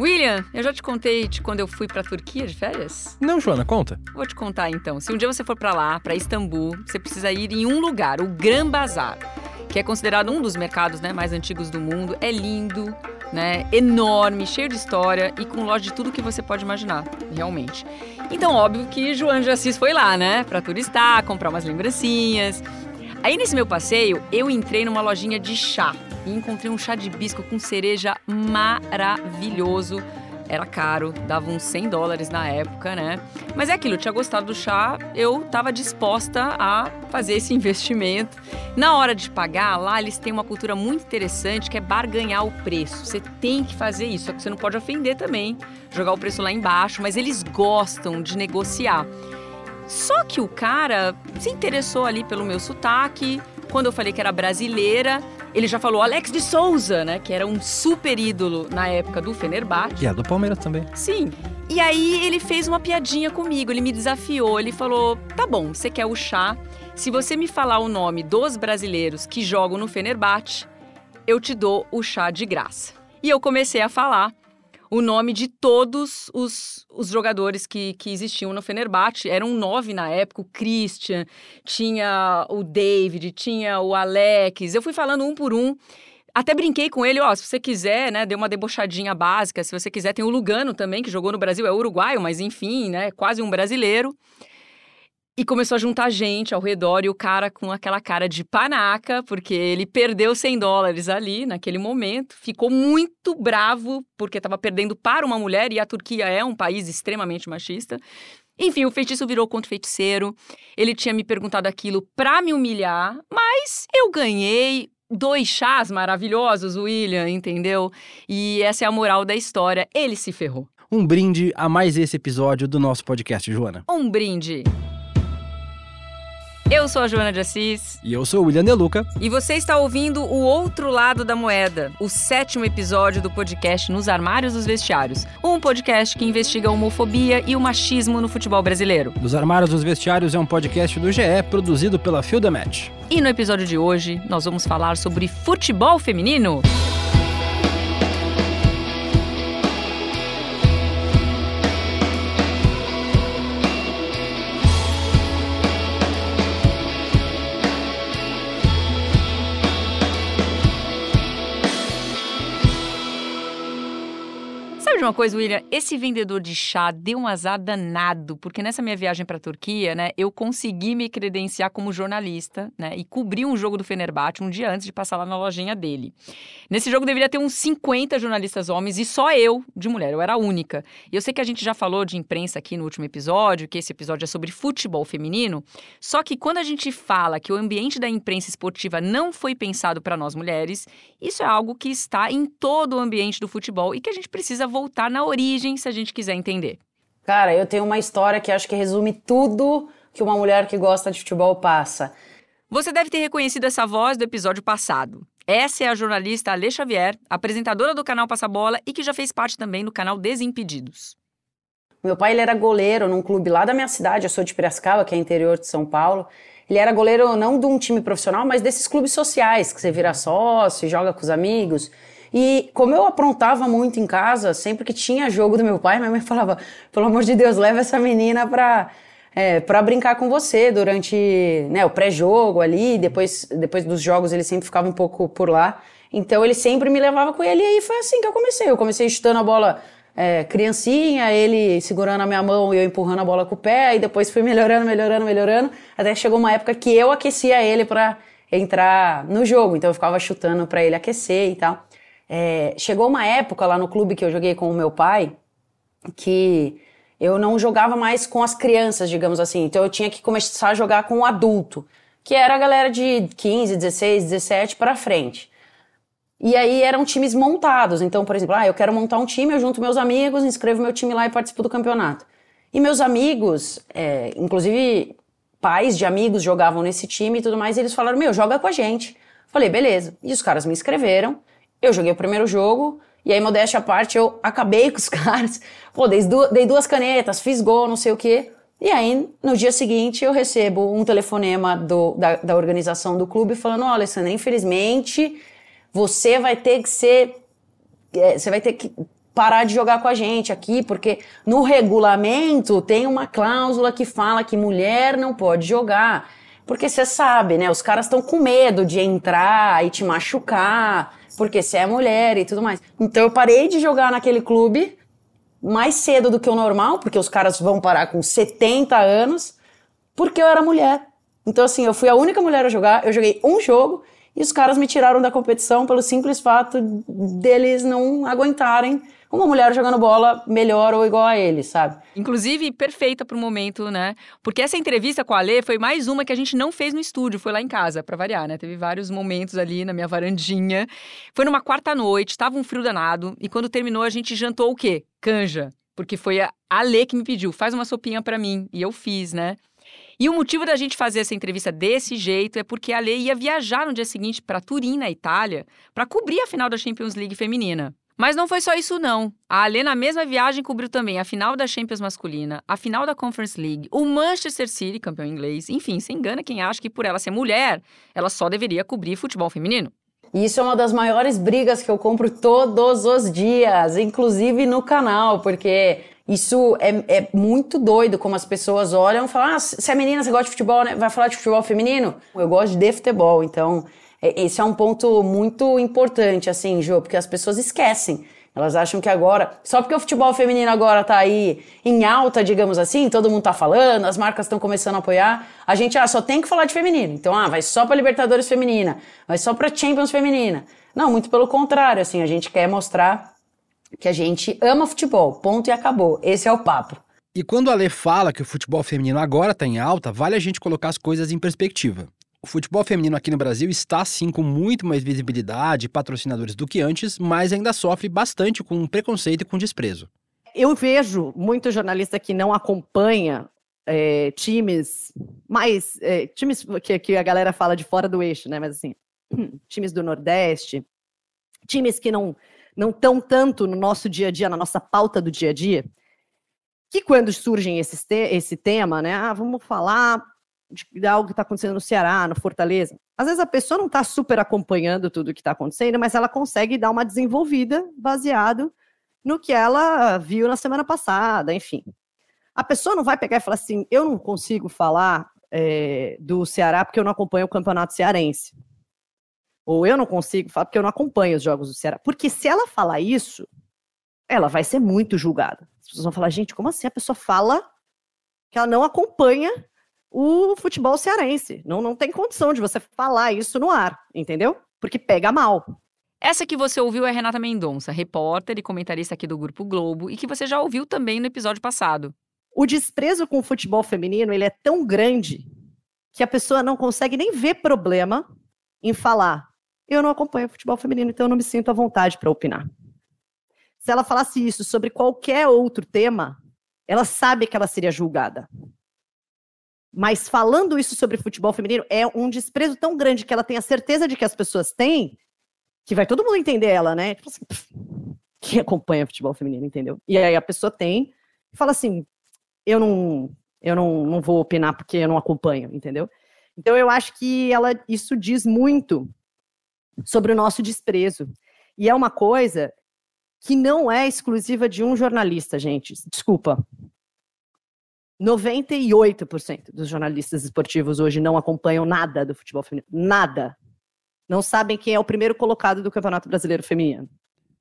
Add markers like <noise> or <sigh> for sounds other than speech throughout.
William, eu já te contei de quando eu fui pra Turquia de férias? Não, Joana, conta. Vou te contar então. Se um dia você for pra lá, pra Istambul, você precisa ir em um lugar, o Gran Bazar, que é considerado um dos mercados né, mais antigos do mundo. É lindo, né? Enorme, cheio de história e com loja de tudo que você pode imaginar, realmente. Então, óbvio que João de Assis foi lá, né? Pra turistar, comprar umas lembrancinhas. Aí nesse meu passeio, eu entrei numa lojinha de chá e encontrei um chá de hibisco com cereja maravilhoso. Era caro, dava uns 100 dólares na época, né? Mas é aquilo, eu tinha gostado do chá, eu estava disposta a fazer esse <laughs> investimento. Na hora de pagar, lá eles têm uma cultura muito interessante que é barganhar o preço. Você tem que fazer isso, só que você não pode ofender também, jogar o preço lá embaixo, mas eles gostam de negociar. Só que o cara se interessou ali pelo meu sotaque. Quando eu falei que era brasileira, ele já falou Alex de Souza, né? Que era um super ídolo na época do Fenerbahçe. E a do Palmeiras também. Sim. E aí ele fez uma piadinha comigo, ele me desafiou, ele falou: "Tá bom, você quer o chá? Se você me falar o nome dos brasileiros que jogam no Fenerbahçe, eu te dou o chá de graça". E eu comecei a falar o nome de todos os, os jogadores que, que existiam no Fenerbahçe. Eram nove na época, o Christian, tinha o David, tinha o Alex. Eu fui falando um por um. Até brinquei com ele, ó, se você quiser, né, deu uma debochadinha básica, se você quiser, tem o Lugano também, que jogou no Brasil, é uruguaio, mas enfim, né, quase um brasileiro. E começou a juntar gente ao redor e o cara com aquela cara de panaca, porque ele perdeu 100 dólares ali naquele momento, ficou muito bravo porque estava perdendo para uma mulher e a Turquia é um país extremamente machista. Enfim, o feitiço virou contra o feiticeiro. Ele tinha me perguntado aquilo para me humilhar, mas eu ganhei dois chás maravilhosos, William, entendeu? E essa é a moral da história. Ele se ferrou. Um brinde a mais esse episódio do nosso podcast, Joana. Um brinde. Eu sou a Joana de Assis. E eu sou o William Deluca. E você está ouvindo o outro lado da moeda, o sétimo episódio do podcast Nos Armários dos Vestiários. Um podcast que investiga a homofobia e o machismo no futebol brasileiro. Nos Armários dos Vestiários é um podcast do GE produzido pela Field Match. E no episódio de hoje, nós vamos falar sobre futebol feminino. De uma coisa, William? Esse vendedor de chá deu um azar danado, porque nessa minha viagem para a Turquia, né, eu consegui me credenciar como jornalista, né, e cobri um jogo do Fenerbahçe um dia antes de passar lá na lojinha dele. Nesse jogo deveria ter uns 50 jornalistas homens e só eu de mulher, eu era a única. E eu sei que a gente já falou de imprensa aqui no último episódio, que esse episódio é sobre futebol feminino, só que quando a gente fala que o ambiente da imprensa esportiva não foi pensado para nós mulheres, isso é algo que está em todo o ambiente do futebol e que a gente precisa voltar voltar na origem se a gente quiser entender. Cara, eu tenho uma história que acho que resume tudo que uma mulher que gosta de futebol passa. Você deve ter reconhecido essa voz do episódio passado. Essa é a jornalista Alê Xavier, apresentadora do canal Passa Bola e que já fez parte também do canal Desimpedidos. Meu pai ele era goleiro num clube lá da minha cidade, eu sou de Piracicaba, que é interior de São Paulo. Ele era goleiro não de um time profissional, mas desses clubes sociais, que você vira sócio, joga com os amigos. E como eu aprontava muito em casa, sempre que tinha jogo do meu pai, minha mãe falava: pelo amor de Deus, leva essa menina pra, é, pra brincar com você durante né, o pré-jogo ali, depois, depois dos jogos ele sempre ficava um pouco por lá. Então ele sempre me levava com ele e aí foi assim que eu comecei. Eu comecei chutando a bola é, criancinha, ele segurando a minha mão e eu empurrando a bola com o pé, e depois fui melhorando, melhorando, melhorando, até chegou uma época que eu aquecia ele para entrar no jogo, então eu ficava chutando para ele aquecer e tal. É, chegou uma época lá no clube que eu joguei com o meu pai que eu não jogava mais com as crianças, digamos assim. Então eu tinha que começar a jogar com o adulto, que era a galera de 15, 16, 17 para frente. E aí eram times montados. Então, por exemplo, ah, eu quero montar um time, eu junto meus amigos, inscrevo meu time lá e participo do campeonato. E meus amigos, é, inclusive pais de amigos jogavam nesse time e tudo mais, e eles falaram: Meu, joga com a gente. Falei, beleza. E os caras me inscreveram. Eu joguei o primeiro jogo, e aí, modéstia à parte, eu acabei com os <laughs> caras. Pô, dei, dei duas canetas, fiz gol, não sei o quê. E aí, no dia seguinte, eu recebo um telefonema do, da, da organização do clube falando: Ó, oh, Alessandra, infelizmente, você vai ter que ser. É, você vai ter que parar de jogar com a gente aqui, porque no regulamento tem uma cláusula que fala que mulher não pode jogar. Porque você sabe, né? Os caras estão com medo de entrar e te machucar, porque você é mulher e tudo mais. Então eu parei de jogar naquele clube mais cedo do que o normal, porque os caras vão parar com 70 anos, porque eu era mulher. Então, assim, eu fui a única mulher a jogar, eu joguei um jogo e os caras me tiraram da competição pelo simples fato deles não aguentarem uma mulher jogando bola melhor ou igual a ele, sabe? Inclusive, perfeita pro momento, né? Porque essa entrevista com a Lê foi mais uma que a gente não fez no estúdio, foi lá em casa, para variar, né? Teve vários momentos ali na minha varandinha. Foi numa quarta noite, tava um frio danado, e quando terminou a gente jantou o quê? Canja. Porque foi a Lê que me pediu, faz uma sopinha para mim. E eu fiz, né? E o motivo da gente fazer essa entrevista desse jeito é porque a Lê ia viajar no dia seguinte para Turim, na Itália, para cobrir a final da Champions League feminina. Mas não foi só isso, não. A Alê, na mesma viagem, cobriu também a final da Champions masculina, a final da Conference League, o Manchester City, campeão inglês. Enfim, se engana quem acha que por ela ser mulher, ela só deveria cobrir futebol feminino. E isso é uma das maiores brigas que eu compro todos os dias, inclusive no canal, porque isso é, é muito doido como as pessoas olham e falam: ah, se é menina, você gosta de futebol, né? vai falar de futebol feminino? Eu gosto de futebol, então esse é um ponto muito importante, assim, Jô, porque as pessoas esquecem. Elas acham que agora, só porque o futebol feminino agora tá aí em alta, digamos assim, todo mundo tá falando, as marcas estão começando a apoiar, a gente ah, só tem que falar de feminino. Então, ah, vai só para Libertadores feminina, vai só para Champions feminina. Não, muito pelo contrário, assim, a gente quer mostrar que a gente ama futebol, ponto e acabou. Esse é o papo. E quando a Lê fala que o futebol feminino agora está em alta, vale a gente colocar as coisas em perspectiva. O futebol feminino aqui no Brasil está sim com muito mais visibilidade e patrocinadores do que antes, mas ainda sofre bastante com preconceito e com desprezo. Eu vejo muito jornalista que não acompanha é, times mais. É, times que, que a galera fala de fora do eixo, né? Mas assim, <clears throat> times do Nordeste, times que não não estão tanto no nosso dia a dia, na nossa pauta do dia a dia, que quando surgem esses te esse tema, né? Ah, vamos falar de algo que está acontecendo no Ceará, no Fortaleza. Às vezes a pessoa não está super acompanhando tudo o que está acontecendo, mas ela consegue dar uma desenvolvida baseado no que ela viu na semana passada, enfim. A pessoa não vai pegar e falar assim: eu não consigo falar é, do Ceará porque eu não acompanho o campeonato cearense. Ou eu não consigo falar porque eu não acompanho os jogos do Ceará. Porque se ela falar isso, ela vai ser muito julgada. As pessoas vão falar: gente, como assim a pessoa fala que ela não acompanha o futebol cearense. Não, não tem condição de você falar isso no ar, entendeu? Porque pega mal. Essa que você ouviu é Renata Mendonça, repórter e comentarista aqui do Grupo Globo, e que você já ouviu também no episódio passado. O desprezo com o futebol feminino ele é tão grande que a pessoa não consegue nem ver problema em falar. Eu não acompanho futebol feminino, então eu não me sinto à vontade para opinar. Se ela falasse isso sobre qualquer outro tema, ela sabe que ela seria julgada. Mas falando isso sobre futebol feminino, é um desprezo tão grande que ela tem a certeza de que as pessoas têm, que vai todo mundo entender ela, né? Tipo assim, quem acompanha futebol feminino, entendeu? E aí a pessoa tem e fala assim: eu não, eu não, não vou opinar porque eu não acompanho, entendeu? Então eu acho que ela, isso diz muito sobre o nosso desprezo. E é uma coisa que não é exclusiva de um jornalista, gente. Desculpa, 98% dos jornalistas esportivos hoje não acompanham nada do futebol feminino. Nada. Não sabem quem é o primeiro colocado do Campeonato Brasileiro Feminino.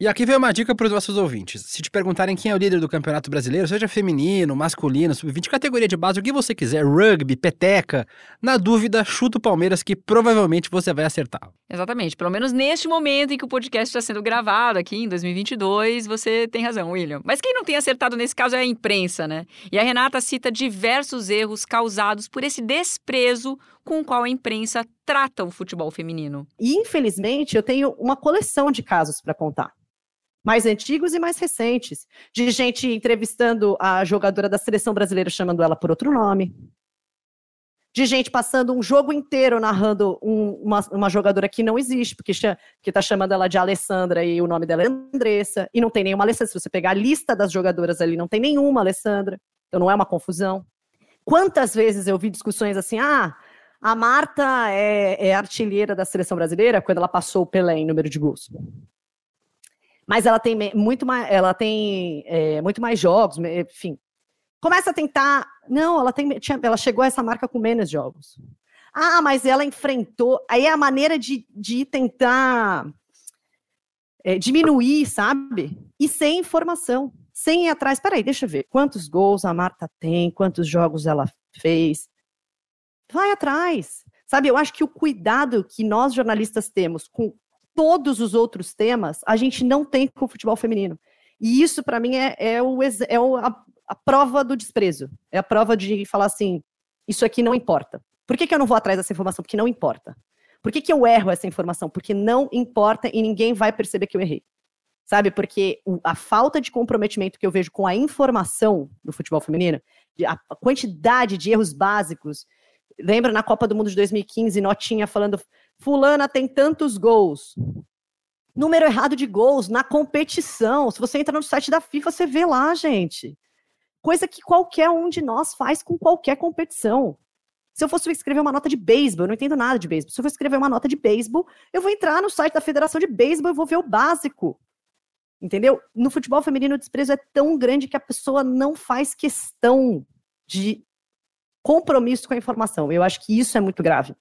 E aqui vem uma dica para os nossos ouvintes. Se te perguntarem quem é o líder do Campeonato Brasileiro, seja feminino, masculino, sub-20, categoria de base, o que você quiser, rugby, peteca, na dúvida, chuta o Palmeiras que provavelmente você vai acertar. Exatamente. Pelo menos neste momento em que o podcast está sendo gravado aqui em 2022, você tem razão, William. Mas quem não tem acertado nesse caso é a imprensa, né? E a Renata cita diversos erros causados por esse desprezo com o qual a imprensa trata o futebol feminino. E infelizmente eu tenho uma coleção de casos para contar mais antigos e mais recentes, de gente entrevistando a jogadora da seleção brasileira chamando ela por outro nome, de gente passando um jogo inteiro narrando um, uma, uma, jogadora que não existe, porque está chamando ela de Alessandra e o nome dela é Andressa, e não tem nenhuma Alessandra. Se você pegar a lista das jogadoras ali, não tem nenhuma Alessandra, então não é uma confusão. Quantas vezes eu vi discussões assim, ah, a Marta é, é artilheira da seleção brasileira quando ela passou o Pelé em número de gols. Mas ela tem muito mais, ela tem é, muito mais jogos, enfim. Começa a tentar. Não, ela tem, ela chegou a essa marca com menos jogos. Ah, mas ela enfrentou. Aí é a maneira de, de tentar é, diminuir, sabe? E sem informação, sem ir atrás. Peraí, deixa eu ver quantos gols a Marta tem, quantos jogos ela fez. Vai atrás. Sabe, eu acho que o cuidado que nós jornalistas temos com todos os outros temas, a gente não tem com o futebol feminino. E isso, para mim, é, é, o, é o, a, a, prova do desprezo. É a prova de falar assim: isso aqui não importa. Por que, que eu não vou atrás dessa informação? Porque não importa. Por que, que eu erro essa informação? Porque não importa e ninguém vai perceber que eu errei. Sabe? Porque a falta de comprometimento que eu vejo com a informação no futebol feminino, a quantidade de erros básicos. Lembra na Copa do Mundo de 2015, Notinha falando: Fulana tem tantos gols. Número errado de gols na competição. Se você entra no site da FIFA, você vê lá, gente. Coisa que qualquer um de nós faz com qualquer competição. Se eu fosse escrever uma nota de beisebol, eu não entendo nada de beisebol. Se eu for escrever uma nota de beisebol, eu vou entrar no site da Federação de Beisebol e vou ver o básico. Entendeu? No futebol feminino, o desprezo é tão grande que a pessoa não faz questão de compromisso com a informação. Eu acho que isso é muito grave.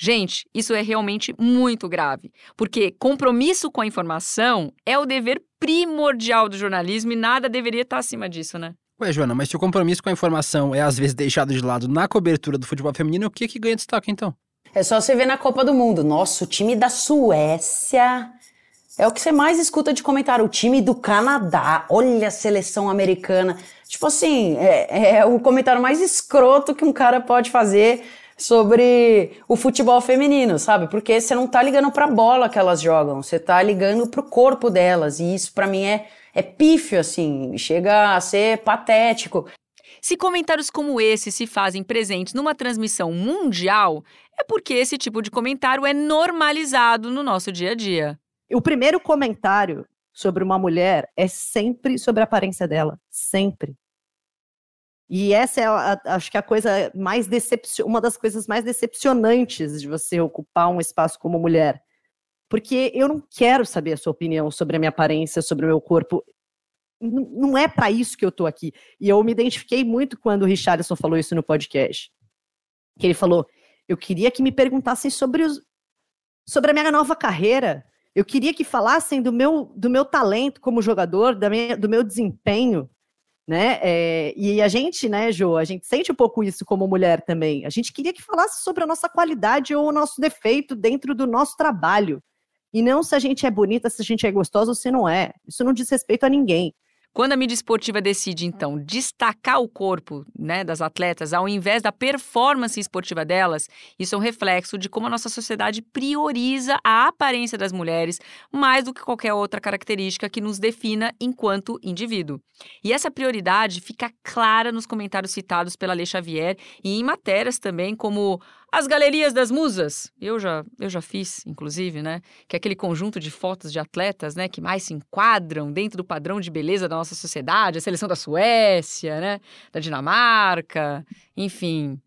Gente, isso é realmente muito grave, porque compromisso com a informação é o dever primordial do jornalismo e nada deveria estar acima disso, né? Ué, Joana, mas se o compromisso com a informação é às vezes deixado de lado na cobertura do futebol feminino, o que que ganha destaque então? É só você ver na Copa do Mundo. Nossa, o time da Suécia é o que você mais escuta de comentário. O time do Canadá, olha a seleção americana. Tipo assim, é, é o comentário mais escroto que um cara pode fazer sobre o futebol feminino, sabe? Porque você não tá ligando pra bola que elas jogam, você tá ligando pro corpo delas. E isso para mim é é pífio, assim, chega a ser patético. Se comentários como esse se fazem presentes numa transmissão mundial, é porque esse tipo de comentário é normalizado no nosso dia a dia. O primeiro comentário sobre uma mulher é sempre sobre a aparência dela, sempre. E essa é, a, acho que a coisa mais decepcion... uma das coisas mais decepcionantes de você ocupar um espaço como mulher porque eu não quero saber a sua opinião sobre a minha aparência, sobre o meu corpo. não é para isso que eu tô aqui. E eu me identifiquei muito quando o Richardson falou isso no podcast. Que ele falou: eu queria que me perguntassem sobre, os, sobre a minha nova carreira. Eu queria que falassem do meu, do meu talento como jogador, da minha, do meu desempenho. Né? É, e a gente, né, Jo, a gente sente um pouco isso como mulher também. A gente queria que falasse sobre a nossa qualidade ou o nosso defeito dentro do nosso trabalho. E não se a gente é bonita, se a gente é gostosa ou se não é. Isso não diz respeito a ninguém. Quando a mídia esportiva decide, então, destacar o corpo né, das atletas ao invés da performance esportiva delas, isso é um reflexo de como a nossa sociedade prioriza a aparência das mulheres mais do que qualquer outra característica que nos defina enquanto indivíduo. E essa prioridade fica clara nos comentários citados pela Lei Xavier e em matérias também como as galerias das musas, eu já, eu já fiz, inclusive, né? Que é aquele conjunto de fotos de atletas, né? Que mais se enquadram dentro do padrão de beleza da nossa sociedade, a seleção da Suécia, né? Da Dinamarca, enfim.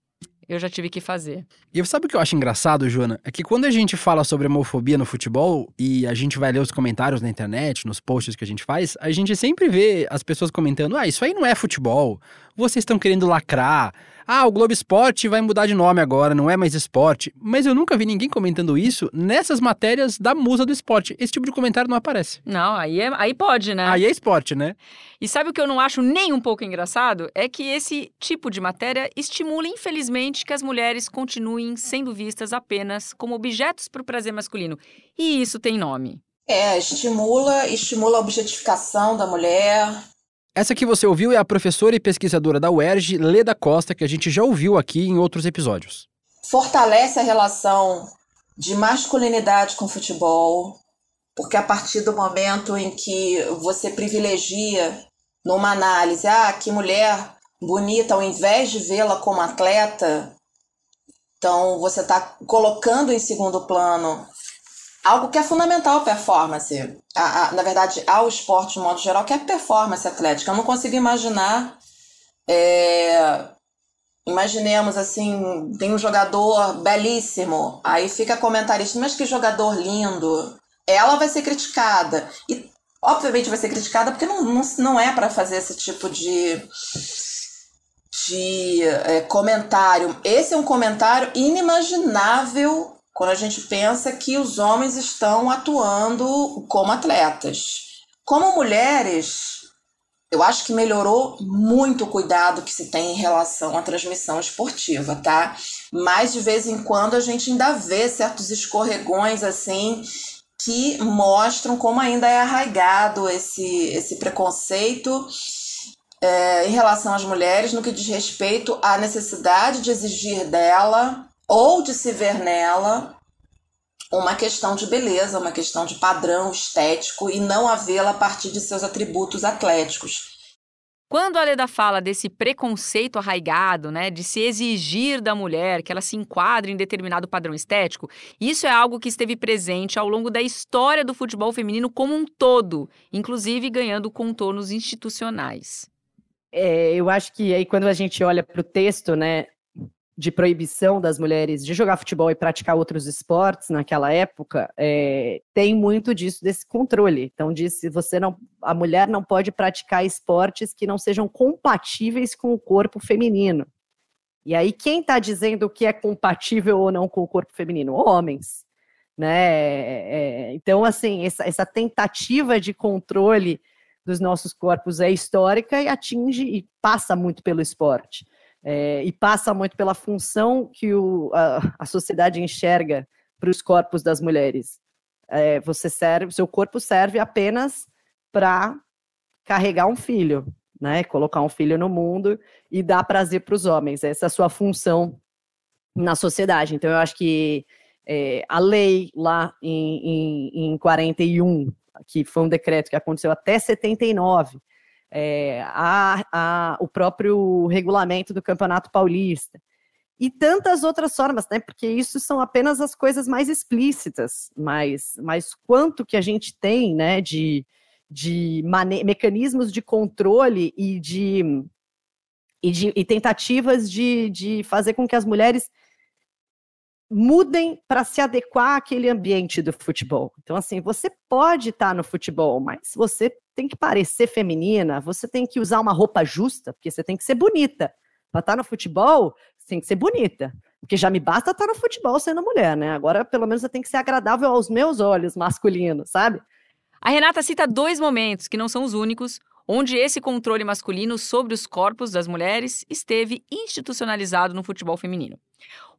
Eu já tive que fazer. E sabe o que eu acho engraçado, Joana? É que quando a gente fala sobre homofobia no futebol e a gente vai ler os comentários na internet, nos posts que a gente faz, a gente sempre vê as pessoas comentando: ah, isso aí não é futebol, vocês estão querendo lacrar, ah, o Globo Esporte vai mudar de nome agora, não é mais esporte. Mas eu nunca vi ninguém comentando isso nessas matérias da musa do esporte. Esse tipo de comentário não aparece. Não, aí, é, aí pode, né? Aí é esporte, né? E sabe o que eu não acho nem um pouco engraçado? É que esse tipo de matéria estimula, infelizmente, que as mulheres continuem sendo vistas apenas como objetos para o prazer masculino. E isso tem nome. É, estimula, estimula a objetificação da mulher, essa que você ouviu é a professora e pesquisadora da UERJ, Leda Costa, que a gente já ouviu aqui em outros episódios. Fortalece a relação de masculinidade com futebol, porque a partir do momento em que você privilegia numa análise, ah, que mulher bonita, ao invés de vê-la como atleta, então você está colocando em segundo plano algo que é fundamental à performance. A, a, na verdade, ao esporte de modo geral, que é performance atlética. Eu não consigo imaginar. É, imaginemos assim: tem um jogador belíssimo, aí fica comentarista, mas que jogador lindo. Ela vai ser criticada. E obviamente vai ser criticada porque não, não, não é para fazer esse tipo de, de é, comentário. Esse é um comentário inimaginável quando a gente pensa que os homens estão atuando como atletas. Como mulheres, eu acho que melhorou muito o cuidado que se tem em relação à transmissão esportiva, tá? Mas de vez em quando a gente ainda vê certos escorregões assim que mostram como ainda é arraigado esse, esse preconceito é, em relação às mulheres no que diz respeito à necessidade de exigir dela ou de se ver nela uma questão de beleza, uma questão de padrão estético e não a vê-la a partir de seus atributos atléticos. Quando a Leda fala desse preconceito arraigado, né, de se exigir da mulher que ela se enquadre em determinado padrão estético, isso é algo que esteve presente ao longo da história do futebol feminino como um todo, inclusive ganhando contornos institucionais. É, eu acho que aí quando a gente olha para o texto, né, de proibição das mulheres de jogar futebol e praticar outros esportes naquela época, é, tem muito disso desse controle. Então disse você não, a mulher não pode praticar esportes que não sejam compatíveis com o corpo feminino. E aí quem está dizendo o que é compatível ou não com o corpo feminino? Homens, né? É, é, então assim essa, essa tentativa de controle dos nossos corpos é histórica e atinge e passa muito pelo esporte. É, e passa muito pela função que o, a, a sociedade enxerga para os corpos das mulheres. É, você serve, seu corpo serve apenas para carregar um filho, né? Colocar um filho no mundo e dar prazer para os homens. Essa é a sua função na sociedade. Então, eu acho que é, a lei lá em, em, em 41, que foi um decreto que aconteceu até 79, é, a, a, o próprio regulamento do Campeonato Paulista. E tantas outras formas, né? Porque isso são apenas as coisas mais explícitas, mas, mas quanto que a gente tem, né, de, de mecanismos de controle e de, e, de, e tentativas de, de fazer com que as mulheres mudem para se adequar àquele ambiente do futebol. Então, assim, você pode estar tá no futebol, mas você tem que parecer feminina, você tem que usar uma roupa justa, porque você tem que ser bonita. Para estar tá no futebol, você tem que ser bonita. Porque já me basta estar tá no futebol sendo mulher, né? Agora, pelo menos, eu tenho que ser agradável aos meus olhos masculinos, sabe? A Renata cita dois momentos, que não são os únicos, onde esse controle masculino sobre os corpos das mulheres esteve institucionalizado no futebol feminino.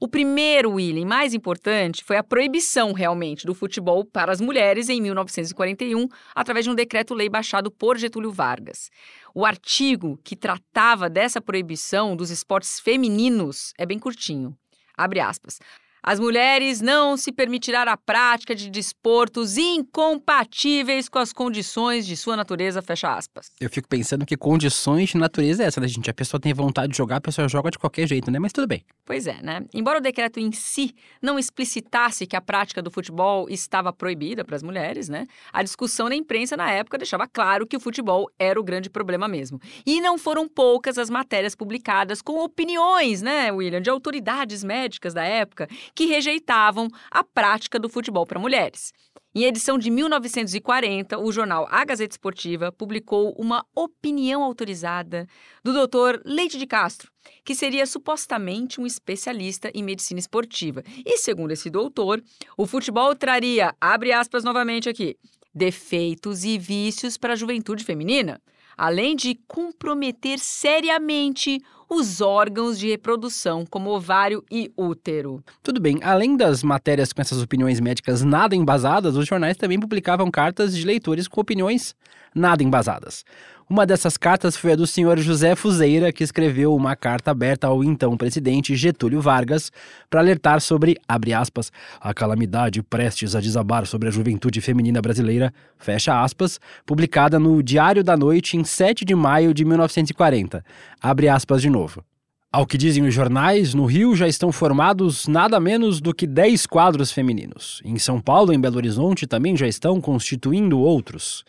O primeiro, William, mais importante, foi a proibição realmente do futebol para as mulheres em 1941, através de um decreto-lei baixado por Getúlio Vargas. O artigo que tratava dessa proibição dos esportes femininos é bem curtinho. Abre aspas. As mulheres não se permitirá a prática de desportos incompatíveis com as condições de sua natureza, fecha aspas. Eu fico pensando que condições de natureza é essa, né, gente? A pessoa tem vontade de jogar, a pessoa joga de qualquer jeito, né? Mas tudo bem. Pois é, né? Embora o decreto em si não explicitasse que a prática do futebol estava proibida para as mulheres, né? A discussão na imprensa na época deixava claro que o futebol era o grande problema mesmo. E não foram poucas as matérias publicadas com opiniões, né, William, de autoridades médicas da época que rejeitavam a prática do futebol para mulheres. Em edição de 1940, o jornal A Gazeta Esportiva publicou uma opinião autorizada do Dr. Leite de Castro, que seria supostamente um especialista em medicina esportiva. E segundo esse doutor, o futebol traria, abre aspas novamente aqui, defeitos e vícios para a juventude feminina, além de comprometer seriamente os órgãos de reprodução, como ovário e útero. Tudo bem, além das matérias com essas opiniões médicas nada embasadas, os jornais também publicavam cartas de leitores com opiniões nada embasadas. Uma dessas cartas foi a do senhor José Fuzeira, que escreveu uma carta aberta ao então presidente Getúlio Vargas para alertar sobre, abre aspas, a calamidade prestes a desabar sobre a juventude feminina brasileira, fecha aspas, publicada no Diário da Noite em 7 de maio de 1940. Abre aspas de novo. Ao que dizem os jornais, no Rio já estão formados nada menos do que 10 quadros femininos. Em São Paulo e em Belo Horizonte também já estão constituindo outros.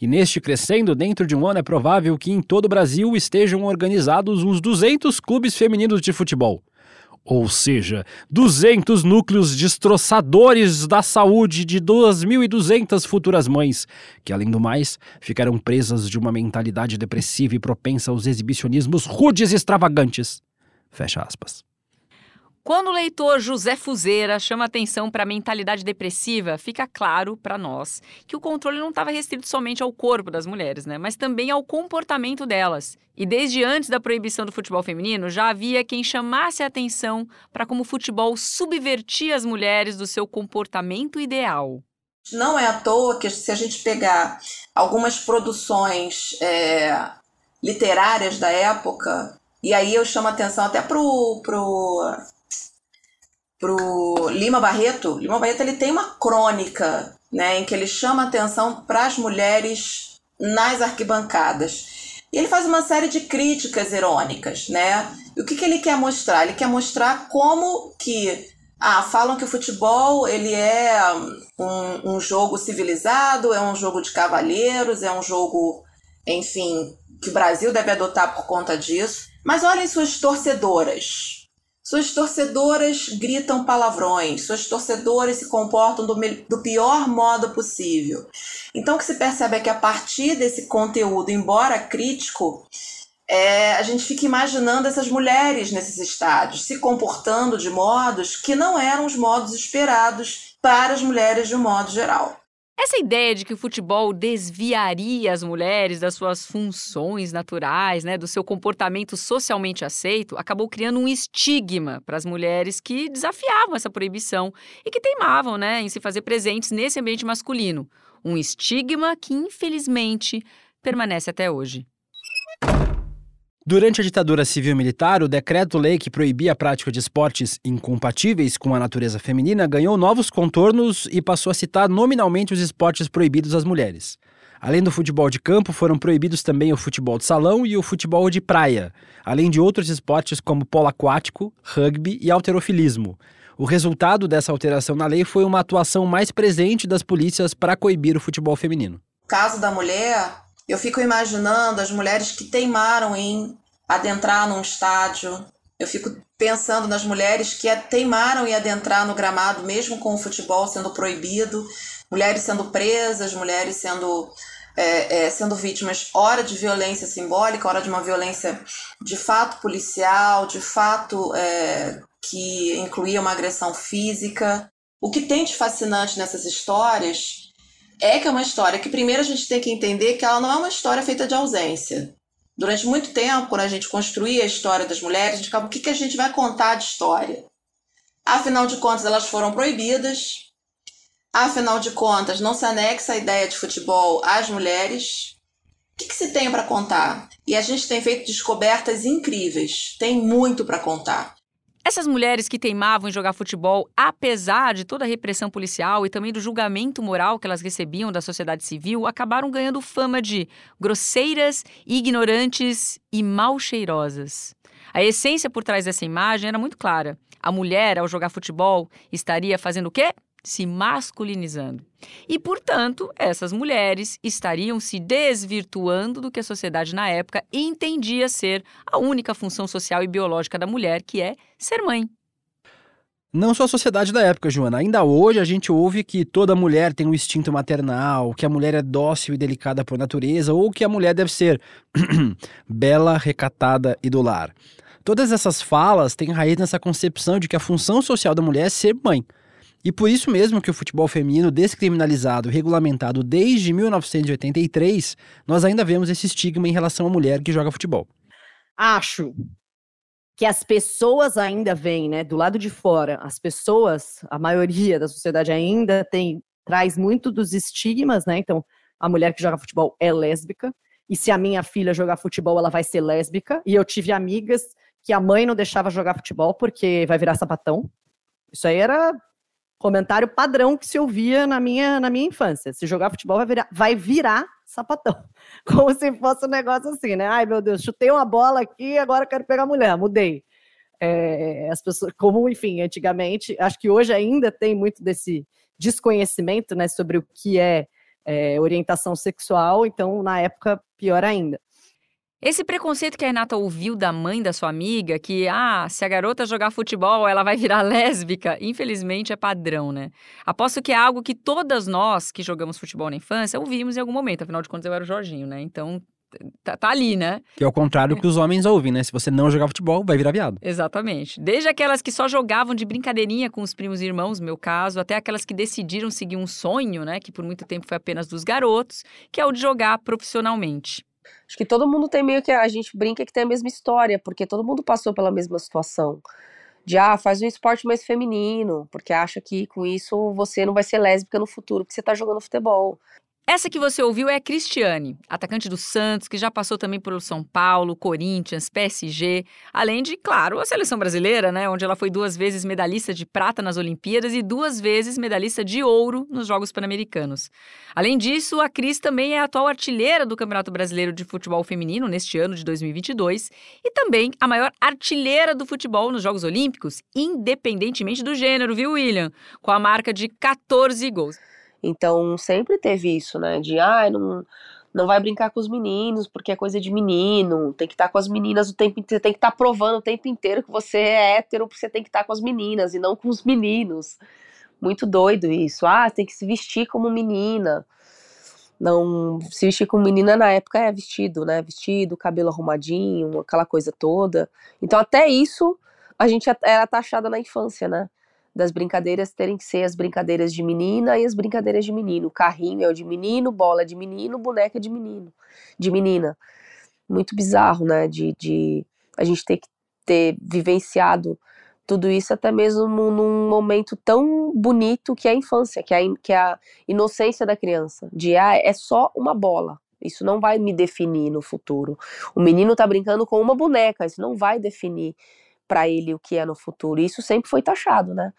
E neste crescendo, dentro de um ano é provável que em todo o Brasil estejam organizados uns 200 clubes femininos de futebol. ou seja, 200 núcleos destroçadores da saúde de 2.200 futuras mães, que além do mais ficaram presas de uma mentalidade depressiva e propensa aos exibicionismos rudes e extravagantes. Fecha aspas. Quando o leitor José Fuzeira chama atenção para a mentalidade depressiva, fica claro para nós que o controle não estava restrito somente ao corpo das mulheres, né, mas também ao comportamento delas. E desde antes da proibição do futebol feminino, já havia quem chamasse a atenção para como o futebol subvertia as mulheres do seu comportamento ideal. Não é à toa que, se a gente pegar algumas produções é, literárias da época, e aí eu chamo atenção até pro, pro pro Lima Barreto, Lima Barreto ele tem uma crônica, né, em que ele chama atenção para as mulheres nas arquibancadas. E ele faz uma série de críticas irônicas, né? E o que, que ele quer mostrar? Ele quer mostrar como que ah, falam que o futebol ele é um, um jogo civilizado, é um jogo de cavalheiros, é um jogo, enfim, que o Brasil deve adotar por conta disso. Mas olhem suas torcedoras, suas torcedoras gritam palavrões, suas torcedoras se comportam do, do pior modo possível. Então, o que se percebe é que a partir desse conteúdo, embora crítico, é, a gente fica imaginando essas mulheres nesses estádios se comportando de modos que não eram os modos esperados para as mulheres de um modo geral. Essa ideia de que o futebol desviaria as mulheres das suas funções naturais, né, do seu comportamento socialmente aceito, acabou criando um estigma para as mulheres que desafiavam essa proibição e que teimavam né, em se fazer presentes nesse ambiente masculino. Um estigma que, infelizmente, permanece até hoje. Durante a ditadura civil-militar, o decreto-lei que proibia a prática de esportes incompatíveis com a natureza feminina ganhou novos contornos e passou a citar nominalmente os esportes proibidos às mulheres. Além do futebol de campo, foram proibidos também o futebol de salão e o futebol de praia, além de outros esportes como polo aquático, rugby e alterofilismo. O resultado dessa alteração na lei foi uma atuação mais presente das polícias para coibir o futebol feminino. Caso da mulher, eu fico imaginando as mulheres que teimaram em adentrar num estádio. Eu fico pensando nas mulheres que teimaram em adentrar no gramado, mesmo com o futebol sendo proibido, mulheres sendo presas, mulheres sendo, é, é, sendo vítimas, hora de violência simbólica, hora de uma violência de fato policial, de fato é, que incluía uma agressão física. O que tem de fascinante nessas histórias é que é uma história que primeiro a gente tem que entender que ela não é uma história feita de ausência. Durante muito tempo, quando a gente construía a história das mulheres, a gente ficava, o que, que a gente vai contar de história? Afinal de contas, elas foram proibidas. Afinal de contas, não se anexa a ideia de futebol às mulheres. O que, que se tem para contar? E a gente tem feito descobertas incríveis. Tem muito para contar. Essas mulheres que teimavam em jogar futebol, apesar de toda a repressão policial e também do julgamento moral que elas recebiam da sociedade civil, acabaram ganhando fama de grosseiras, ignorantes e mal cheirosas. A essência por trás dessa imagem era muito clara. A mulher, ao jogar futebol, estaria fazendo o quê? Se masculinizando. E, portanto, essas mulheres estariam se desvirtuando do que a sociedade na época entendia ser a única função social e biológica da mulher, que é ser mãe. Não só a sociedade da época, Joana. Ainda hoje a gente ouve que toda mulher tem um instinto maternal, que a mulher é dócil e delicada por natureza, ou que a mulher deve ser <clears throat> bela, recatada e do lar. Todas essas falas têm raiz nessa concepção de que a função social da mulher é ser mãe. E por isso mesmo que o futebol feminino descriminalizado, regulamentado desde 1983, nós ainda vemos esse estigma em relação à mulher que joga futebol. Acho que as pessoas ainda veem, né, do lado de fora, as pessoas, a maioria da sociedade ainda tem traz muito dos estigmas, né? Então, a mulher que joga futebol é lésbica, e se a minha filha jogar futebol, ela vai ser lésbica. E eu tive amigas que a mãe não deixava jogar futebol porque vai virar sapatão. Isso aí era comentário padrão que se ouvia na minha, na minha infância. Se jogar futebol vai virar, vai virar sapatão. <laughs> Como se fosse um negócio assim, né? Ai, meu Deus, chutei uma bola aqui, agora quero pegar mulher, mudei. É, as pessoas, como, enfim, antigamente, acho que hoje ainda tem muito desse desconhecimento, né, sobre o que é, é orientação sexual, então, na época, pior ainda. Esse preconceito que a Renata ouviu da mãe da sua amiga, que, ah, se a garota jogar futebol, ela vai virar lésbica, infelizmente é padrão, né? Aposto que é algo que todas nós que jogamos futebol na infância ouvimos em algum momento, afinal de contas eu era o Jorginho, né? Então tá, tá, ali, né? Que é o contrário que os homens ouvem, né? Se você não jogar futebol, vai virar viado. Exatamente. Desde aquelas que só jogavam de brincadeirinha com os primos e irmãos, meu caso, até aquelas que decidiram seguir um sonho, né? Que por muito tempo foi apenas dos garotos, que é o de jogar profissionalmente. Acho que todo mundo tem meio que. A gente brinca que tem a mesma história, porque todo mundo passou pela mesma situação. De, ah, faz um esporte mais feminino, porque acha que com isso você não vai ser lésbica no futuro, porque você tá jogando futebol. Essa que você ouviu é a Cristiane, atacante do Santos, que já passou também pelo São Paulo, Corinthians, PSG, além de, claro, a seleção brasileira, né, onde ela foi duas vezes medalhista de prata nas Olimpíadas e duas vezes medalhista de ouro nos Jogos Pan-Americanos. Além disso, a Cris também é a atual artilheira do Campeonato Brasileiro de Futebol Feminino neste ano de 2022 e também a maior artilheira do futebol nos Jogos Olímpicos, independentemente do gênero, viu, William? Com a marca de 14 gols. Então sempre teve isso, né? De ah, não, não vai brincar com os meninos porque é coisa de menino, tem que estar tá com as meninas o tempo inteiro, tem que estar tá provando o tempo inteiro que você é hétero, porque você tem que estar tá com as meninas e não com os meninos. Muito doido isso. Ah, tem que se vestir como menina. Não, se vestir como menina na época é vestido, né? Vestido, cabelo arrumadinho, aquela coisa toda. Então até isso a gente era taxada na infância, né? Das brincadeiras terem que ser as brincadeiras de menina e as brincadeiras de menino. Carrinho é o de menino, bola é de menino, boneca é de menino, de menina. Muito bizarro, né? De, de a gente ter que ter vivenciado tudo isso até mesmo num momento tão bonito que é a infância, que é que é a inocência da criança. De ah, é só uma bola. Isso não vai me definir no futuro. O menino tá brincando com uma boneca, isso não vai definir para ele o que é no futuro. isso sempre foi taxado, né?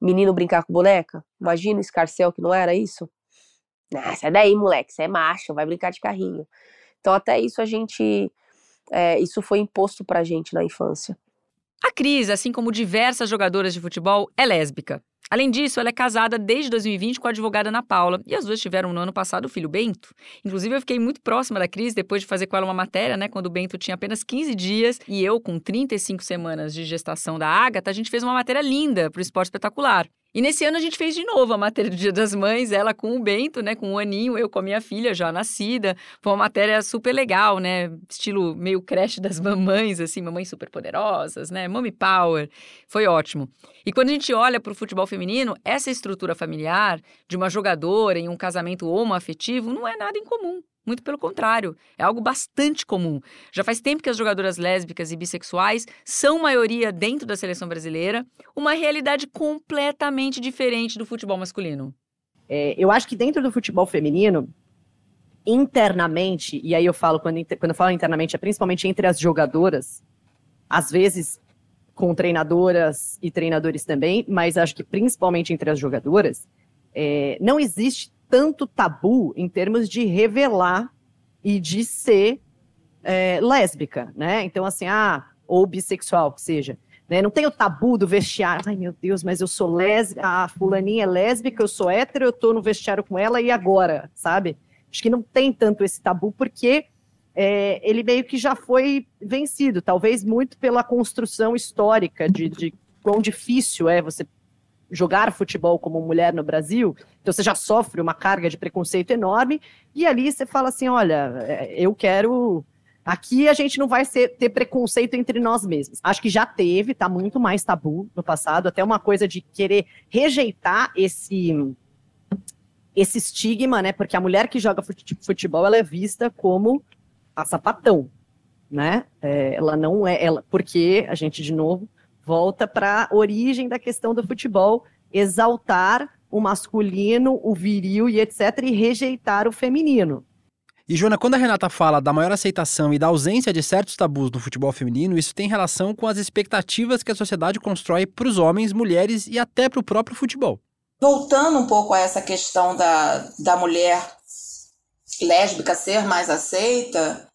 Menino brincar com boneca? Imagina o escarcel que não era isso? Ah, sai daí, moleque, você é macho, vai brincar de carrinho. Então, até isso a gente. É, isso foi imposto pra gente na infância. A Cris, assim como diversas jogadoras de futebol, é lésbica. Além disso, ela é casada desde 2020 com a advogada Ana Paula, e as duas tiveram no ano passado o filho Bento. Inclusive, eu fiquei muito próxima da Cris depois de fazer com ela uma matéria, né, quando o Bento tinha apenas 15 dias, e eu, com 35 semanas de gestação da Ágata, a gente fez uma matéria linda para o Esporte Espetacular. E nesse ano a gente fez de novo a matéria do Dia das Mães, ela com o Bento, né, com um aninho, eu com a minha filha já nascida. Foi uma matéria super legal, né, estilo meio creche das mamães, assim, mamães super poderosas, né, mommy power. Foi ótimo. E quando a gente olha para o futebol feminino, essa estrutura familiar de uma jogadora em um casamento homoafetivo não é nada incomum. Muito pelo contrário, é algo bastante comum. Já faz tempo que as jogadoras lésbicas e bissexuais são maioria dentro da seleção brasileira, uma realidade completamente diferente do futebol masculino. É, eu acho que dentro do futebol feminino, internamente, e aí eu falo, quando, quando eu falo internamente, é principalmente entre as jogadoras, às vezes com treinadoras e treinadores também, mas acho que principalmente entre as jogadoras, é, não existe tanto tabu em termos de revelar e de ser é, lésbica, né? Então, assim, ah, ou bissexual, que seja. Né? Não tem o tabu do vestiário. Ai, meu Deus, mas eu sou lésbica, a fulaninha é lésbica, eu sou hétero, eu tô no vestiário com ela, e agora, sabe? Acho que não tem tanto esse tabu, porque é, ele meio que já foi vencido, talvez muito pela construção histórica de, de quão difícil é você jogar futebol como mulher no Brasil, então você já sofre uma carga de preconceito enorme, e ali você fala assim: olha, é, eu quero. Aqui a gente não vai ser, ter preconceito entre nós mesmos. Acho que já teve, tá muito mais tabu no passado, até uma coisa de querer rejeitar esse esse estigma, né? Porque a mulher que joga futebol ela é vista como a sapatão, né? É, ela não é ela, porque a gente de novo volta para a origem da questão do futebol, exaltar o masculino, o viril e etc., e rejeitar o feminino. E, Joana, quando a Renata fala da maior aceitação e da ausência de certos tabus no futebol feminino, isso tem relação com as expectativas que a sociedade constrói para os homens, mulheres e até para o próprio futebol. Voltando um pouco a essa questão da, da mulher lésbica ser mais aceita,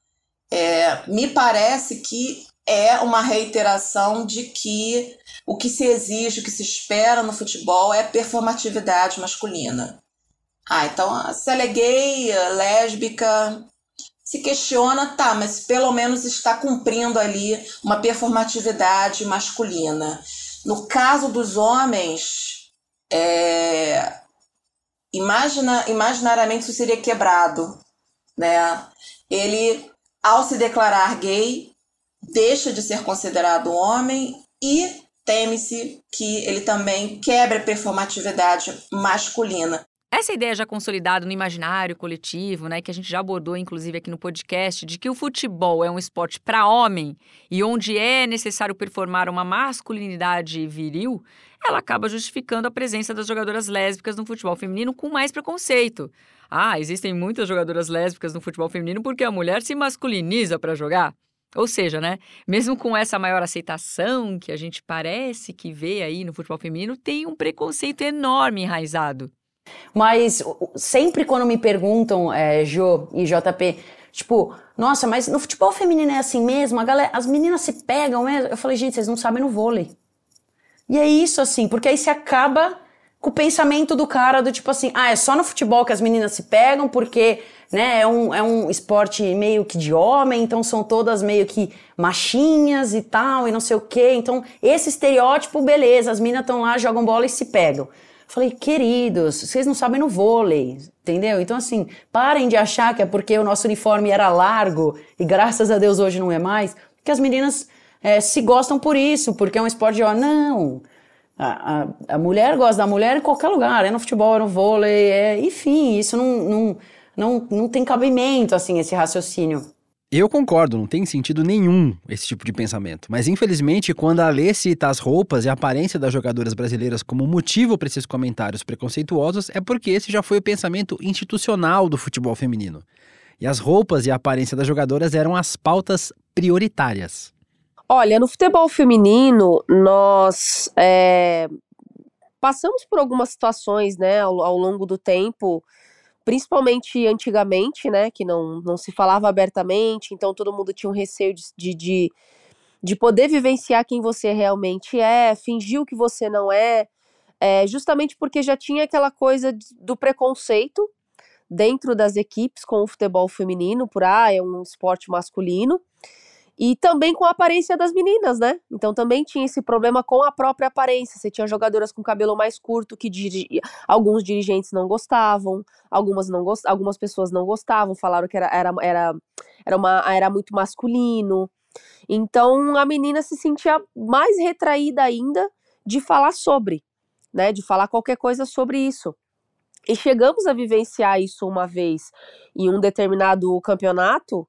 é, me parece que é uma reiteração de que o que se exige, o que se espera no futebol é performatividade masculina. Ah, então se ela é gay, lésbica, se questiona, tá, mas pelo menos está cumprindo ali uma performatividade masculina. No caso dos homens, é, imagina, imaginariamente isso seria quebrado, né? Ele, ao se declarar gay, deixa de ser considerado homem e teme-se que ele também quebre a performatividade masculina. Essa ideia já consolidada no imaginário coletivo, né, que a gente já abordou inclusive aqui no podcast, de que o futebol é um esporte para homem e onde é necessário performar uma masculinidade viril, ela acaba justificando a presença das jogadoras lésbicas no futebol feminino com mais preconceito. Ah, existem muitas jogadoras lésbicas no futebol feminino porque a mulher se masculiniza para jogar. Ou seja, né, mesmo com essa maior aceitação que a gente parece que vê aí no futebol feminino, tem um preconceito enorme enraizado. Mas sempre quando me perguntam, é, Jo e JP, tipo, nossa, mas no futebol feminino é assim mesmo? A galera, as meninas se pegam mesmo? Eu falei, gente, vocês não sabem no vôlei. E é isso, assim, porque aí você acaba com o pensamento do cara do tipo assim, ah, é só no futebol que as meninas se pegam, porque né, é um, é um esporte meio que de homem, então são todas meio que machinhas e tal, e não sei o quê. Então, esse estereótipo, beleza, as meninas estão lá, jogam bola e se pegam. Falei, queridos, vocês não sabem no vôlei, entendeu? Então, assim, parem de achar que é porque o nosso uniforme era largo e graças a Deus hoje não é mais, que as meninas é, se gostam por isso, porque é um esporte de. Não! A, a, a, mulher gosta da mulher em qualquer lugar, é no futebol, é no vôlei, é, enfim, isso não, não, não, não tem cabimento, assim, esse raciocínio. Eu concordo, não tem sentido nenhum esse tipo de pensamento. Mas infelizmente, quando a Lê cita as roupas e a aparência das jogadoras brasileiras como motivo para esses comentários preconceituosos, é porque esse já foi o pensamento institucional do futebol feminino. E as roupas e a aparência das jogadoras eram as pautas prioritárias. Olha, no futebol feminino, nós é, passamos por algumas situações né, ao, ao longo do tempo principalmente antigamente, né, que não, não se falava abertamente, então todo mundo tinha um receio de, de, de poder vivenciar quem você realmente é, fingir o que você não é, é justamente porque já tinha aquela coisa do preconceito dentro das equipes com o futebol feminino, por ah, é um esporte masculino, e também com a aparência das meninas, né? Então também tinha esse problema com a própria aparência. Você tinha jogadoras com cabelo mais curto que diri... alguns dirigentes não gostavam, algumas não gost... algumas pessoas não gostavam, falaram que era, era, era, era, uma, era muito masculino. Então a menina se sentia mais retraída ainda de falar sobre, né? De falar qualquer coisa sobre isso. E chegamos a vivenciar isso uma vez em um determinado campeonato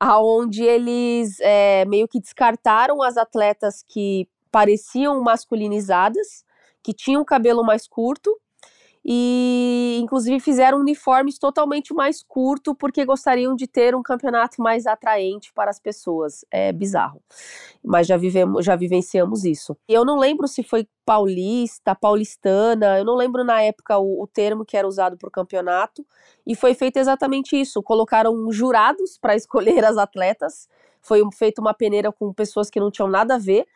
aonde eles é, meio que descartaram as atletas que pareciam masculinizadas, que tinham cabelo mais curto, e inclusive fizeram uniformes totalmente mais curto porque gostariam de ter um campeonato mais atraente para as pessoas. É bizarro. Mas já vivemos, já vivenciamos isso. Eu não lembro se foi paulista, paulistana, eu não lembro na época o, o termo que era usado para o campeonato, e foi feito exatamente isso. Colocaram jurados para <laughs> escolher as atletas. Foi feita uma peneira com pessoas que não tinham nada a ver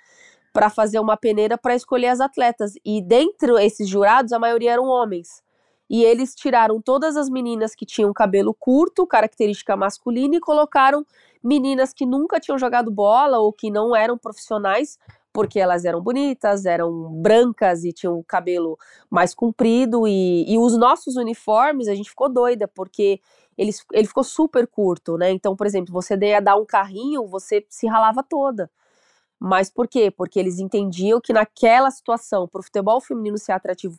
para fazer uma peneira para escolher as atletas. E dentro esses jurados, a maioria eram homens. E eles tiraram todas as meninas que tinham cabelo curto, característica masculina, e colocaram meninas que nunca tinham jogado bola ou que não eram profissionais, porque elas eram bonitas, eram brancas e tinham o cabelo mais comprido. E, e os nossos uniformes, a gente ficou doida, porque eles, ele ficou super curto, né? Então, por exemplo, você ia dar um carrinho, você se ralava toda. Mas por quê? Porque eles entendiam que naquela situação, para o futebol feminino ser atrativo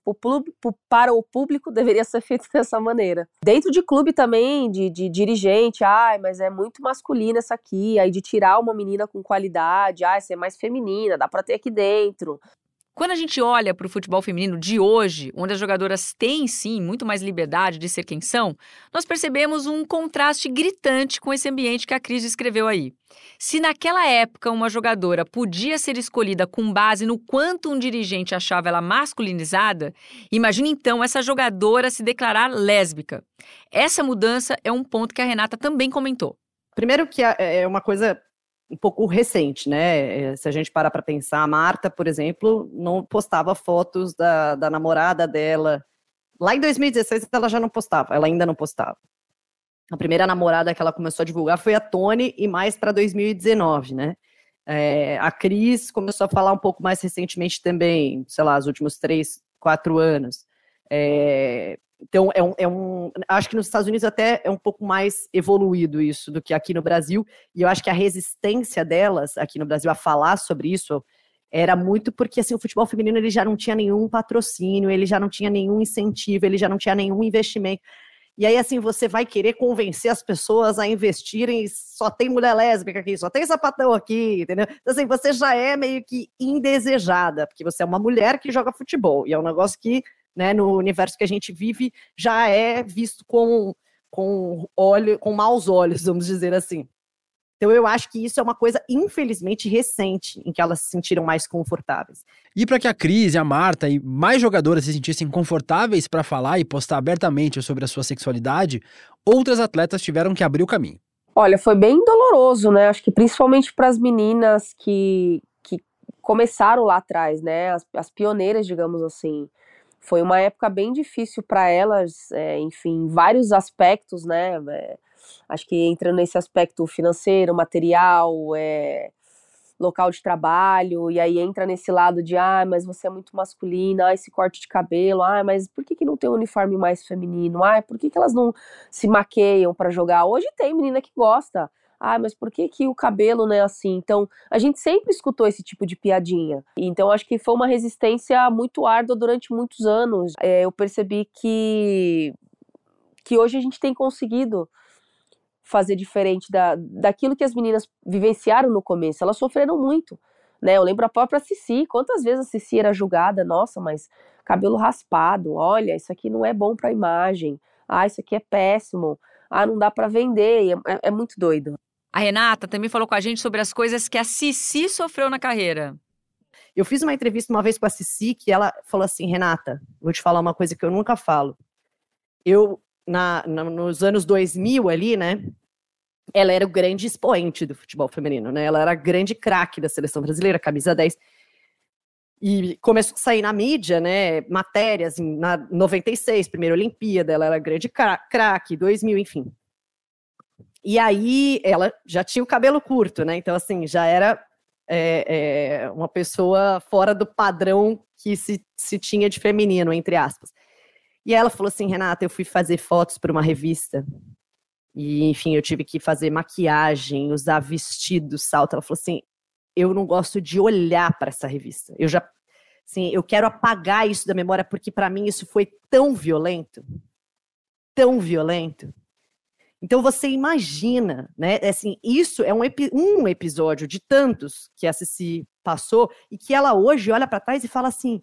para o público, <laughs> deveria ser feito dessa maneira. Dentro de clube também, de, de dirigente, ai, mas é muito masculina essa aqui, aí de tirar uma menina com qualidade, ai, ser mais feminina, dá para ter aqui dentro. Quando a gente olha para o futebol feminino de hoje, onde as jogadoras têm sim muito mais liberdade de ser quem são, nós percebemos um contraste gritante com esse ambiente que a Cris descreveu aí. Se naquela época uma jogadora podia ser escolhida com base no quanto um dirigente achava ela masculinizada, imagine então essa jogadora se declarar lésbica. Essa mudança é um ponto que a Renata também comentou. Primeiro que é, é uma coisa um pouco recente, né? Eh, se a gente parar para pensar, a Marta, por exemplo, não postava fotos da, da namorada dela. Lá em 2016 ela já não postava, ela ainda não postava. A primeira namorada que ela começou a divulgar foi a Tony, e mais para 2019, né? É, a Cris começou a falar um pouco mais recentemente também, sei lá, os últimos três, quatro anos. É, então, é um, é um, Acho que nos Estados Unidos até é um pouco mais evoluído isso do que aqui no Brasil. E eu acho que a resistência delas aqui no Brasil a falar sobre isso era muito porque assim, o futebol feminino ele já não tinha nenhum patrocínio, ele já não tinha nenhum incentivo, ele já não tinha nenhum investimento. E aí, assim, você vai querer convencer as pessoas a investirem, só tem mulher lésbica aqui, só tem sapatão aqui, entendeu? Então, assim, você já é meio que indesejada, porque você é uma mulher que joga futebol, e é um negócio que, né, no universo que a gente vive, já é visto com, com, olho, com maus olhos, <laughs> vamos dizer assim. Então eu acho que isso é uma coisa, infelizmente, recente, em que elas se sentiram mais confortáveis. E para que a Cris e a Marta e mais jogadoras se sentissem confortáveis para falar e postar abertamente sobre a sua sexualidade, outras atletas tiveram que abrir o caminho. Olha, foi bem doloroso, né? Acho que principalmente para as meninas que, que começaram lá atrás, né? As, as pioneiras, digamos assim. Foi uma época bem difícil para elas, é, enfim, vários aspectos, né? É, Acho que entra nesse aspecto financeiro, material, é, local de trabalho, e aí entra nesse lado de, ah, mas você é muito masculina, ah, esse corte de cabelo, ah, mas por que, que não tem um uniforme mais feminino? Ah, por que, que elas não se maqueiam para jogar? Hoje tem menina que gosta. Ah, mas por que, que o cabelo não é assim? Então, a gente sempre escutou esse tipo de piadinha. Então, acho que foi uma resistência muito árdua durante muitos anos. É, eu percebi que, que hoje a gente tem conseguido fazer diferente da, daquilo que as meninas vivenciaram no começo. Elas sofreram muito, né? Eu lembro a própria Cici, quantas vezes a Cici era julgada, nossa, mas cabelo raspado, olha, isso aqui não é bom para a imagem. Ah, isso aqui é péssimo. Ah, não dá para vender. É, é muito doido. A Renata também falou com a gente sobre as coisas que a Cici sofreu na carreira. Eu fiz uma entrevista uma vez com a Cici que ela falou assim: Renata, vou te falar uma coisa que eu nunca falo. Eu na, na, nos anos 2000 ali, né? Ela era o grande expoente do futebol feminino, né? Ela era grande craque da seleção brasileira, camisa 10. E começou a sair na mídia, né? Matérias na 96, primeira Olimpíada, ela era grande craque, 2000, enfim. E aí ela já tinha o cabelo curto, né? Então, assim, já era é, é, uma pessoa fora do padrão que se, se tinha de feminino, entre aspas. E ela falou assim: Renata, eu fui fazer fotos para uma revista. E, enfim, eu tive que fazer maquiagem, usar vestido, salto. Ela falou assim: eu não gosto de olhar para essa revista. Eu já, assim, eu quero apagar isso da memória porque para mim isso foi tão violento, tão violento. Então você imagina, né? Assim, isso é um, epi um episódio de tantos que a Cici passou e que ela hoje olha para trás e fala assim: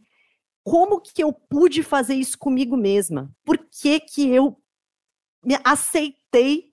como que eu pude fazer isso comigo mesma? Por que que eu me aceitei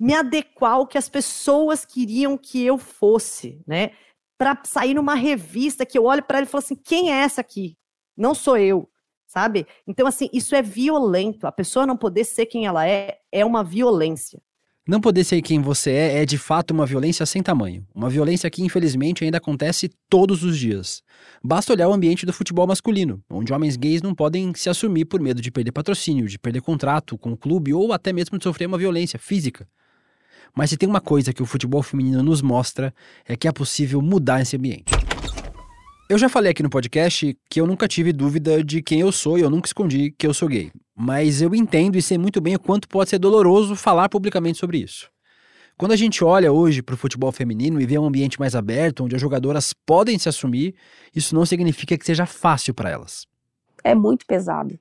me adequar ao que as pessoas queriam que eu fosse, né? Para sair numa revista que eu olho para ela e falo assim: quem é essa aqui? Não sou eu, sabe? Então, assim, isso é violento. A pessoa não poder ser quem ela é é uma violência. Não poder ser quem você é é de fato uma violência sem tamanho. Uma violência que, infelizmente, ainda acontece todos os dias. Basta olhar o ambiente do futebol masculino, onde homens gays não podem se assumir por medo de perder patrocínio, de perder contrato com o clube ou até mesmo de sofrer uma violência física. Mas se tem uma coisa que o futebol feminino nos mostra é que é possível mudar esse ambiente. Eu já falei aqui no podcast que eu nunca tive dúvida de quem eu sou e eu nunca escondi que eu sou gay. Mas eu entendo e sei muito bem o quanto pode ser doloroso falar publicamente sobre isso. Quando a gente olha hoje para o futebol feminino e vê um ambiente mais aberto, onde as jogadoras podem se assumir, isso não significa que seja fácil para elas. É muito pesado.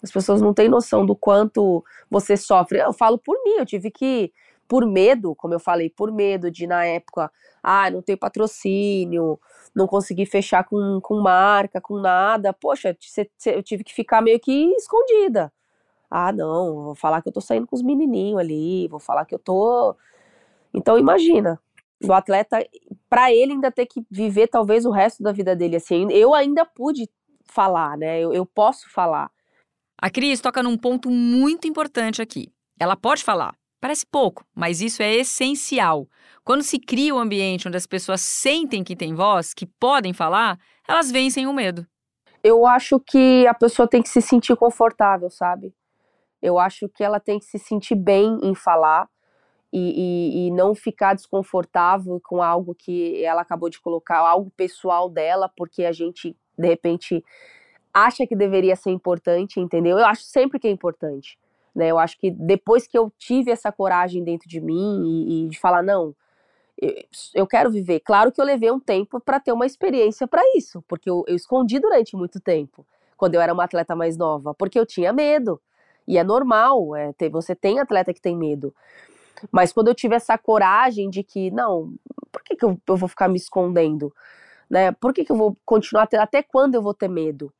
As pessoas não têm noção do quanto você sofre. Eu falo por mim, eu tive que, por medo, como eu falei, por medo de na época, ah, não ter patrocínio, não consegui fechar com, com marca, com nada. Poxa, eu tive que ficar meio que escondida. Ah, não, vou falar que eu tô saindo com os menininhos ali, vou falar que eu tô. Então, imagina, o atleta, para ele ainda ter que viver talvez o resto da vida dele assim. Eu ainda pude falar, né? Eu, eu posso falar. A Cris toca num ponto muito importante aqui. Ela pode falar. Parece pouco, mas isso é essencial. Quando se cria um ambiente onde as pessoas sentem que têm voz, que podem falar, elas vencem o medo. Eu acho que a pessoa tem que se sentir confortável, sabe? Eu acho que ela tem que se sentir bem em falar e, e, e não ficar desconfortável com algo que ela acabou de colocar, algo pessoal dela, porque a gente, de repente, acha que deveria ser importante, entendeu? Eu acho sempre que é importante. Né? Eu acho que depois que eu tive essa coragem dentro de mim e, e de falar, não, eu, eu, quero viver. Claro que eu levei um tempo para ter uma experiência para isso, porque eu, eu escondi durante muito tempo, quando eu era uma atleta mais nova, porque eu tinha medo. E é normal, é, ter, você tem atleta que tem medo. Mas quando eu tive essa coragem de que, não, por que, que eu, eu vou ficar me escondendo? Né? Por que, que eu vou continuar ter, até quando eu vou ter medo?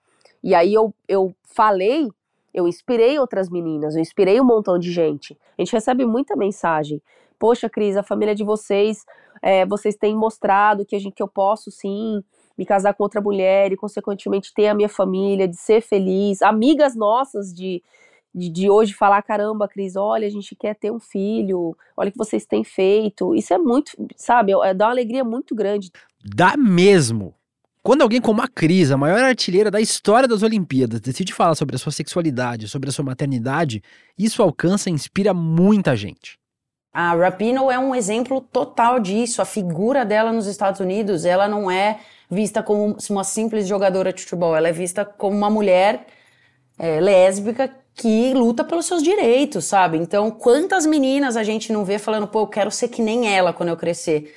E aí eu, eu falei, eu inspirei outras meninas, eu inspirei um montão de gente. A gente recebe muita mensagem. Poxa, Cris, a família de vocês, é, vocês têm mostrado que, a gente, que eu posso sim me casar com outra mulher e, consequentemente, ter a minha família, de ser feliz. Amigas nossas de, de, de, hoje falar, caramba, Cris, olha, a gente quer ter um filho, olha o que vocês têm feito. Isso é muito, sabe, é, dá uma alegria muito grande. Dá mesmo. Quando alguém como a Cris, a maior artilheira da história das Olimpíadas, decide falar sobre a sua sexualidade, sobre a sua maternidade, isso alcança e inspira muita gente. A Rapino é um exemplo total disso. A figura dela nos Estados Unidos, ela não é vista como uma simples jogadora de futebol, ela é vista como uma mulher é, lésbica que luta pelos seus direitos, sabe? Então, quantas meninas a gente não vê falando, pô, eu quero ser que nem ela quando eu crescer.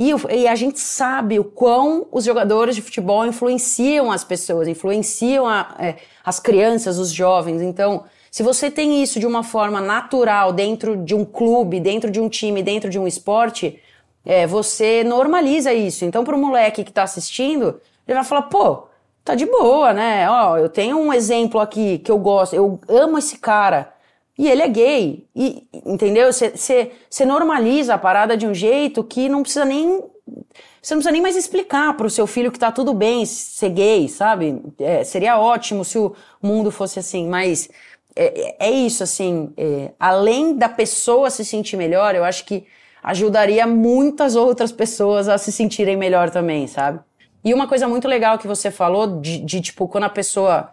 E, e, a gente sabe o quão os jogadores de futebol influenciam as pessoas, influenciam a, é, as crianças, os jovens. Então, se você tem isso de uma forma natural dentro de um clube, dentro de um time, dentro de um esporte, é, você normaliza isso. Então, para o moleque que está assistindo, ele vai falar, pô, tá de boa, né? Ó, eu tenho um exemplo aqui que eu gosto, eu amo esse cara. E ele é gay. E, entendeu? Você normaliza a parada de um jeito que não precisa nem. Você não precisa nem mais explicar pro seu filho que tá tudo bem ser gay, sabe? É, seria ótimo se o mundo fosse assim, mas é, é isso, assim. É, além da pessoa se sentir melhor, eu acho que ajudaria muitas outras pessoas a se sentirem melhor também, sabe? E uma coisa muito legal que você falou de, de, tipo, quando a pessoa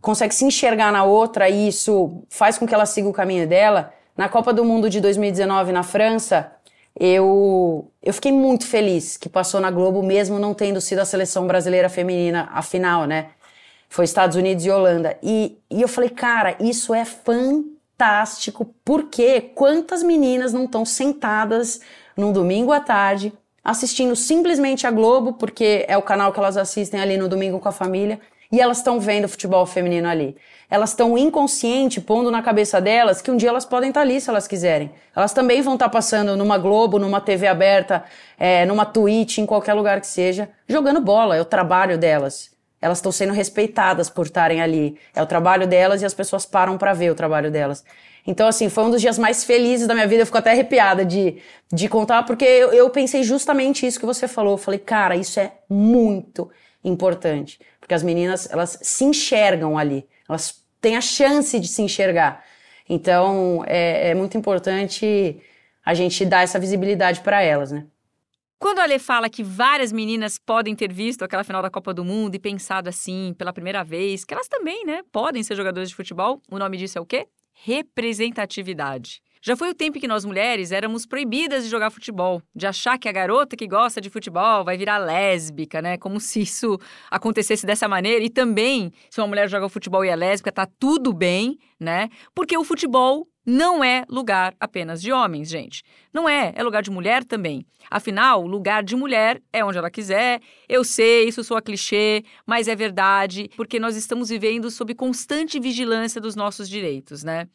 consegue se enxergar na outra e isso faz com que ela siga o caminho dela. Na Copa do Mundo de 2019 na França, eu, eu fiquei muito feliz que passou na Globo, mesmo não tendo sido a seleção brasileira feminina a final, né? Foi Estados Unidos e Holanda. E, e eu falei, cara, isso é fantástico, porque quantas meninas não estão sentadas num domingo à tarde assistindo simplesmente a Globo, porque é o canal que elas assistem ali no domingo com a família, e elas estão vendo futebol feminino ali. Elas estão inconsciente, pondo na cabeça delas que um dia elas podem estar tá ali se elas quiserem. Elas também vão estar tá passando numa Globo, numa TV aberta, é, numa Twitch, em qualquer lugar que seja, jogando bola. É o trabalho delas. Elas estão sendo respeitadas por estarem ali. É o trabalho delas e as pessoas param para ver o trabalho delas. Então, assim, foi um dos dias mais felizes da minha vida. Eu fico até arrepiada de, de contar, porque eu, eu pensei justamente isso que você falou. Eu falei, cara, isso é muito importante. Porque as meninas, elas se enxergam ali. Elas têm a chance de se enxergar. Então, é, é muito importante a gente dar essa visibilidade para elas, né? Quando a Lê fala que várias meninas podem ter visto aquela final da Copa do Mundo e pensado assim pela primeira vez, que elas também, né, podem ser jogadoras de futebol, o nome disso é o quê? representatividade. Já foi o tempo que nós mulheres éramos proibidas de jogar futebol, de achar que a garota que gosta de futebol vai virar lésbica, né? Como se isso acontecesse dessa maneira. E também, se uma mulher joga futebol e é lésbica, tá tudo bem, né? Porque o futebol não é lugar apenas de homens, gente. Não é, é lugar de mulher também. Afinal, lugar de mulher é onde ela quiser. Eu sei, isso soa clichê, mas é verdade, porque nós estamos vivendo sob constante vigilância dos nossos direitos, né?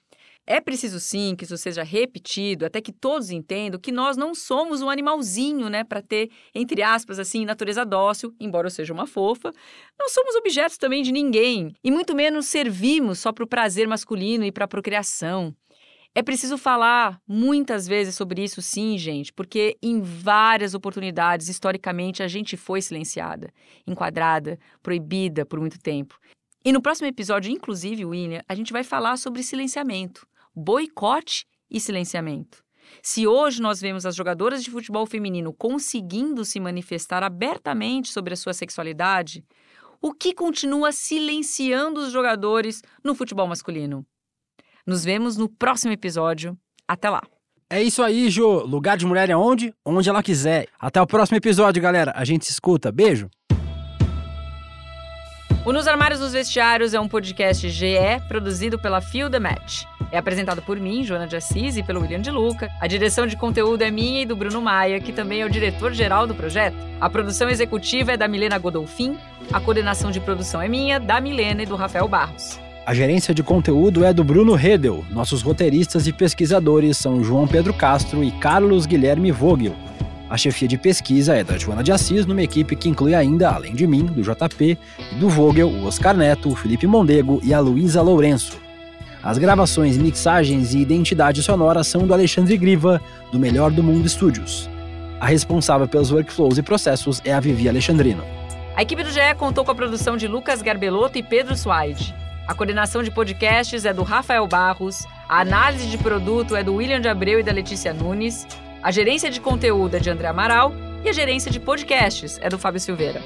É preciso sim que isso seja repetido, até que todos entendam que nós não somos um animalzinho, né, para ter, entre aspas, assim, natureza dócil, embora eu seja uma fofa. Não somos objetos também de ninguém, e muito menos servimos só para o prazer masculino e para a procriação. É preciso falar muitas vezes sobre isso, sim, gente, porque em várias oportunidades, historicamente, a gente foi silenciada, enquadrada, proibida por muito tempo. E no próximo episódio, inclusive, William, a gente vai falar sobre silenciamento boicote e silenciamento. Se hoje nós vemos as jogadoras de futebol feminino conseguindo se manifestar abertamente sobre a sua sexualidade, o que continua silenciando os jogadores no futebol masculino? Nos vemos no próximo episódio. Até lá. É isso aí, Jô. Lugar de mulher é onde? Onde ela quiser. Até o próximo episódio, galera. A gente se escuta. Beijo. O Nos Armários dos Vestiários é um podcast GE produzido pela Feel the Match. É apresentado por mim, Joana de Assis, e pelo William de Luca. A direção de conteúdo é minha e do Bruno Maia, que também é o diretor-geral do projeto. A produção executiva é da Milena Godolfin. A coordenação de produção é minha, da Milena e do Rafael Barros. A gerência de conteúdo é do Bruno Redel. Nossos roteiristas e pesquisadores são João Pedro Castro e Carlos Guilherme Vogel. A chefia de pesquisa é da Joana de Assis, numa equipe que inclui ainda, além de mim, do JP e do Vogel, o Oscar Neto, o Felipe Mondego e a Luísa Lourenço. As gravações, mixagens e identidade sonora são do Alexandre Griva, do Melhor do Mundo Studios. A responsável pelos workflows e processos é a Vivi Alexandrino. A equipe do GE contou com a produção de Lucas Garbelotto e Pedro Suaide. A coordenação de podcasts é do Rafael Barros, a análise de produto é do William de Abreu e da Letícia Nunes, a gerência de conteúdo é de André Amaral e a gerência de podcasts é do Fábio Silveira.